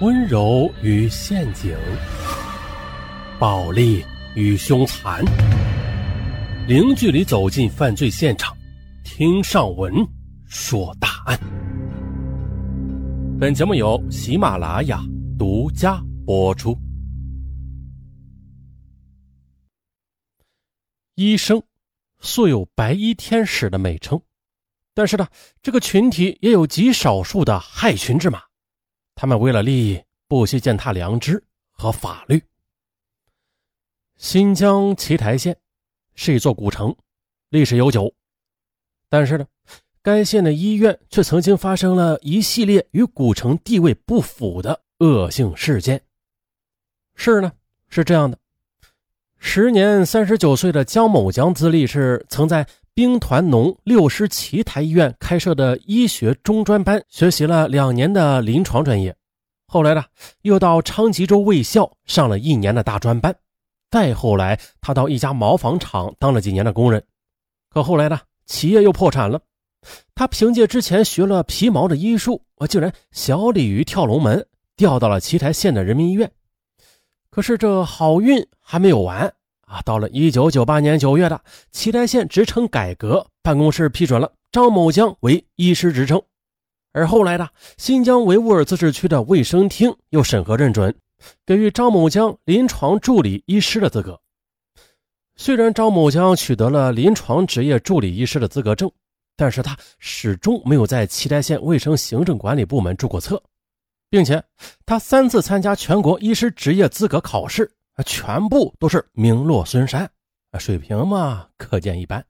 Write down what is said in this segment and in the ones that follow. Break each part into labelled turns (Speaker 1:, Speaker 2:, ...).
Speaker 1: 温柔与陷阱，暴力与凶残，零距离走进犯罪现场，听上文说大案。本节目由喜马拉雅独家播出。医生素有“白衣天使”的美称，但是呢，这个群体也有极少数的害群之马。他们为了利益，不惜践踏良知和法律。新疆奇台县是一座古城，历史悠久，但是呢，该县的医院却曾经发生了一系列与古城地位不符的恶性事件。事呢是这样的：时年三十九岁的姜某江，资历是曾在兵团农六师奇台医院开设的医学中专班学习了两年的临床专业。后来呢，又到昌吉州卫校上了一年的大专班，再后来，他到一家毛纺厂当了几年的工人。可后来呢，企业又破产了，他凭借之前学了皮毛的医术，我竟然小鲤鱼跳龙门，调到了奇台县的人民医院。可是这好运还没有完啊！到了一九九八年九月的奇台县职称改革办公室批准了张某江为医师职称。而后来的新疆维吾尔自治区的卫生厅又审核认准，给予张某江临床助理医师的资格。虽然张某江取得了临床执业助理医师的资格证，但是他始终没有在奇台县卫生行政管理部门注过册，并且他三次参加全国医师执业资格考试，全部都是名落孙山，水平嘛，可见一斑。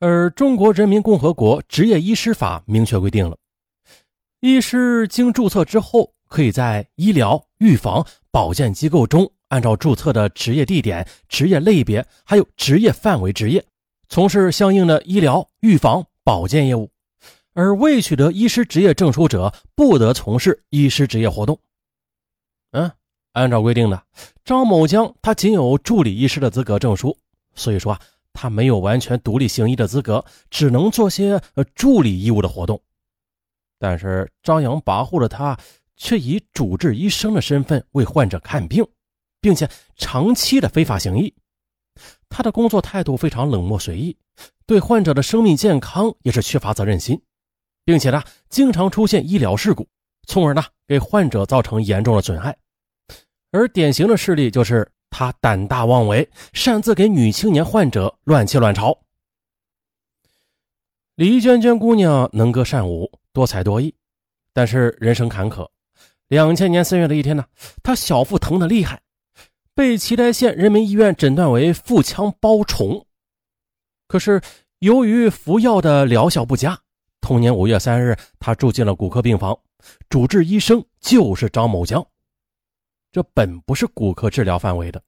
Speaker 1: 而中国人民共和国执业医师法明确规定了，医师经注册之后，可以在医疗、预防、保健机构中，按照注册的职业地点、职业类别还有职业范围执业，从事相应的医疗、预防、保健业务。而未取得医师执业证书者，不得从事医师执业活动。嗯，按照规定的，张某江他仅有助理医师的资格证书，所以说啊。他没有完全独立行医的资格，只能做些呃助理义务的活动。但是张扬跋扈的他，却以主治医生的身份为患者看病，并且长期的非法行医。他的工作态度非常冷漠随意，对患者的生命健康也是缺乏责任心，并且呢，经常出现医疗事故，从而呢给患者造成严重的损害。而典型的事例就是。他胆大妄为，擅自给女青年患者乱切卵巢。李娟娟姑娘能歌善舞，多才多艺，但是人生坎坷。两千年三月的一天呢，她小腹疼得厉害，被奇台县人民医院诊断为腹腔包虫。可是由于服药的疗效不佳，同年五月三日，她住进了骨科病房，主治医生就是张某江。这本不是骨科治疗范围的，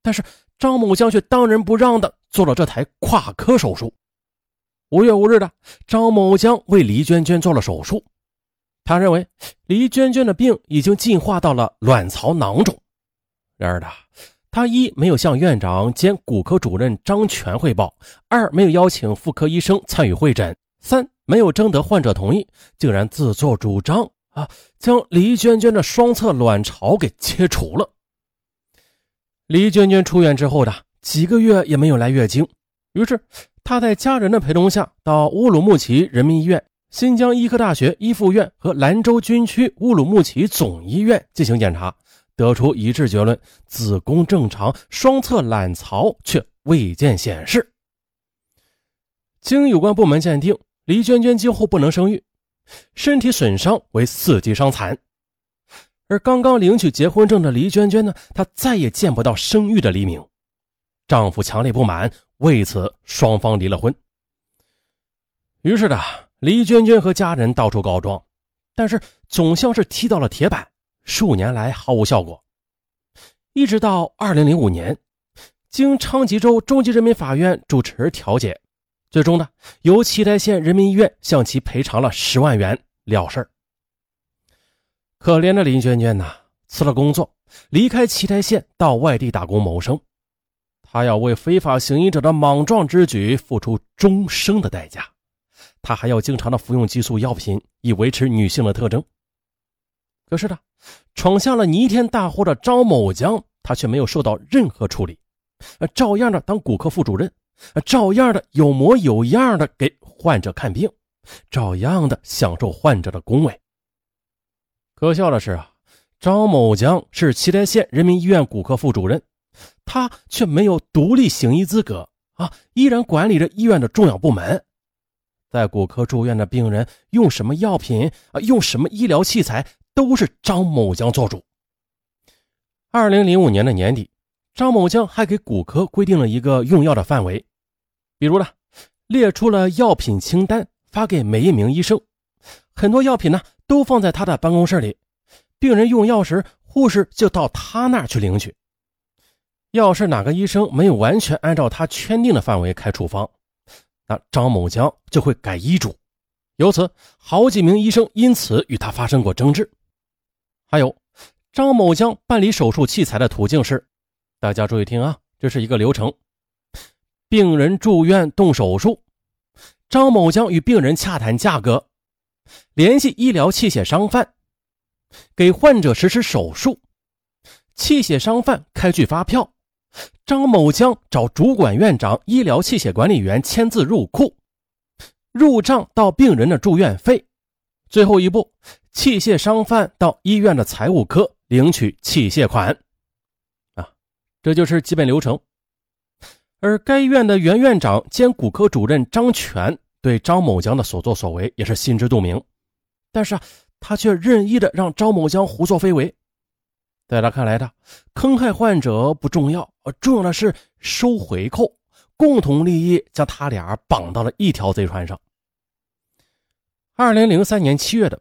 Speaker 1: 但是张某江却当仁不让的做了这台跨科手术。五月五日的，张某江为黎娟娟做了手术，他认为黎娟娟的病已经进化到了卵巢囊肿。然而呢，他一没有向院长兼骨科主任张全汇报，二没有邀请妇科医生参与会诊，三没有征得患者同意，竟然自作主张。啊！将李娟娟的双侧卵巢给切除了。李娟娟出院之后的几个月也没有来月经，于是她在家人的陪同下到乌鲁木齐人民医院、新疆医科大学一附院和兰州军区乌鲁木齐总医院进行检查，得出一致结论：子宫正常，双侧卵巢却未见显示。经有关部门鉴定，李娟娟今后不能生育。身体损伤为四级伤残，而刚刚领取结婚证的黎娟娟呢，她再也见不到生育的黎明。丈夫强烈不满，为此双方离了婚。于是呢，黎娟娟和家人到处告状，但是总像是踢到了铁板，数年来毫无效果。一直到二零零五年，经昌吉州中级人民法院主持调解。最终呢，由奇台县人民医院向其赔偿了十万元了事可怜的林娟娟呐，辞了工作，离开奇台县到外地打工谋生。她要为非法行医者的莽撞之举付出终生的代价，她还要经常的服用激素药品以维持女性的特征。可是呢，闯下了弥天大祸的张某江，他却没有受到任何处理，照样的当骨科副主任，照样的有模有样的给患者看病，照样的享受患者的恭维。可笑的是啊，张某江是七台县人民医院骨科副主任，他却没有独立行医资格啊，依然管理着医院的重要部门。在骨科住院的病人用什么药品啊，用什么医疗器材？都是张某江做主。二零零五年的年底，张某江还给骨科规定了一个用药的范围，比如呢，列出了药品清单，发给每一名医生。很多药品呢，都放在他的办公室里，病人用药时，护士就到他那儿去领取。要是哪个医生没有完全按照他圈定的范围开处方，那张某江就会改医嘱。由此，好几名医生因此与他发生过争执。还有，张某江办理手术器材的途径是，大家注意听啊，这是一个流程：病人住院动手术，张某江与病人洽谈价格，联系医疗器械商贩，给患者实施手术，器械商贩开具发票，张某江找主管院长、医疗器械管理员签字入库，入账到病人的住院费，最后一步。器械商贩到医院的财务科领取器械款，啊，这就是基本流程。而该院的原院长兼骨科主任张全对张某江的所作所为也是心知肚明，但是啊，他却任意的让张某江胡作非为。在他看来，的坑害患者不重要，重要的是收回扣，共同利益将他俩绑到了一条贼船上。二零零三年七月的。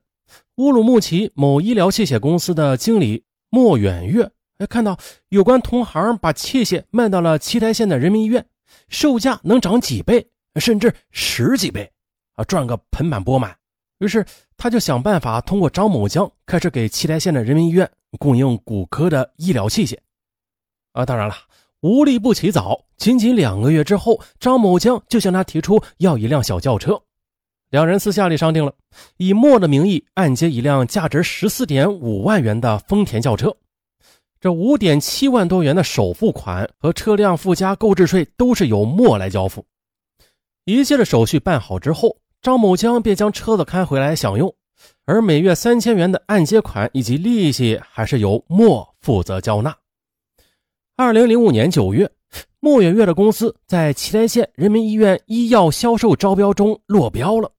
Speaker 1: 乌鲁木齐某医疗器械公司的经理莫远月，哎，看到有关同行把器械卖到了七台县的人民医院，售价能涨几倍，甚至十几倍，啊，赚个盆满钵满。于是他就想办法通过张某江开始给七台县的人民医院供应骨科的医疗器械。啊，当然了，无利不起早，仅仅两个月之后，张某江就向他提出要一辆小轿车。两人私下里商定了，以莫的名义按揭一辆价值十四点五万元的丰田轿车，这五点七万多元的首付款和车辆附加购置税都是由莫来交付。一切的手续办好之后，张某江便将车子开回来享用，而每月三千元的按揭款以及利息还是由莫负责交纳。二零零五年九月。莫远月的公司在祁连县人民医院医药销售招标中落标了。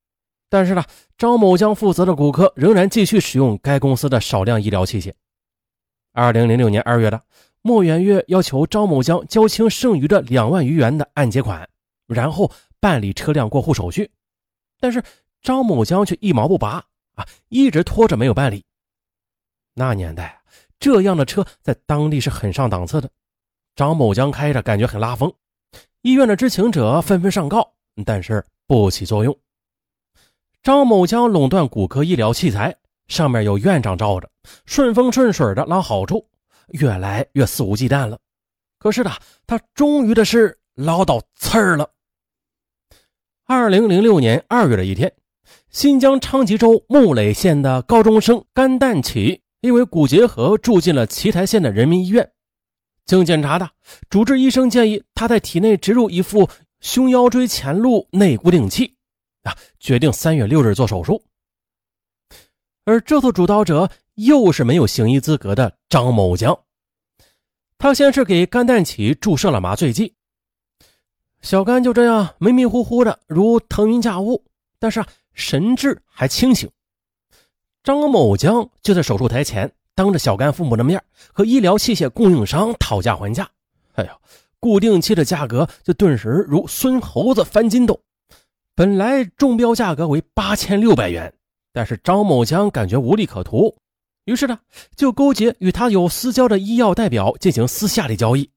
Speaker 1: 但是呢，张某江负责的骨科仍然继续使用该公司的少量医疗器械。二零零六年二月的，莫远月要求张某江交清剩余的两万余元的按揭款，然后办理车辆过户手续。但是张某江却一毛不拔啊，一直拖着没有办理。那年代，这样的车在当地是很上档次的。张某江开着，感觉很拉风。医院的知情者纷纷上告，但是不起作用。张某江垄断骨科医疗器材，上面有院长罩着，顺风顺水的捞好处，越来越肆无忌惮了。可是呢，他终于的是捞到刺儿了。二零零六年二月的一天，新疆昌吉州木垒县的高中生甘旦启因为骨结核住进了奇台县的人民医院。经检查的主治医生建议他在体内植入一副胸腰椎前路内固定器。啊，决定三月六日做手术，而这次主刀者又是没有行医资格的张某江。他先是给甘旦启注射了麻醉剂，小甘就这样迷迷糊糊的，如腾云驾雾，但是神志还清醒。张某江就在手术台前，当着小甘父母的面和医疗器械供应商讨价还价。哎呦，固定器的价格就顿时如孙猴子翻筋斗。本来中标价格为八千六百元，但是张某江感觉无利可图，于是呢就勾结与他有私交的医药代表进行私下的交易，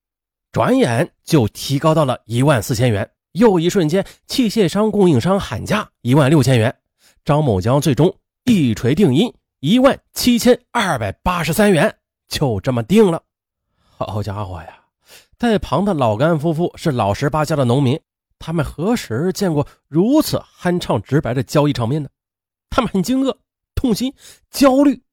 Speaker 1: 转眼就提高到了一万四千元。又一瞬间，器械商供应商喊价一万六千元，张某江最终一锤定音一万七千二百八十三元，就这么定了。好家伙呀，在旁的老甘夫妇是老实巴交的农民。他们何时见过如此酣畅直白的交易场面呢？他们很惊愕、痛心、焦虑，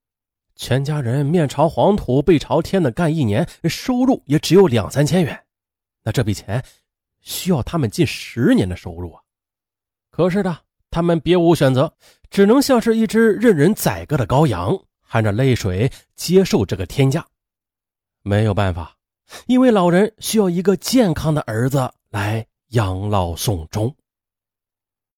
Speaker 1: 全家人面朝黄土背朝天的干一年，收入也只有两三千元。那这笔钱需要他们近十年的收入啊！可是的，他们别无选择，只能像是一只任人宰割的羔羊，含着泪水接受这个天价。没有办法，因为老人需要一个健康的儿子来养老送终。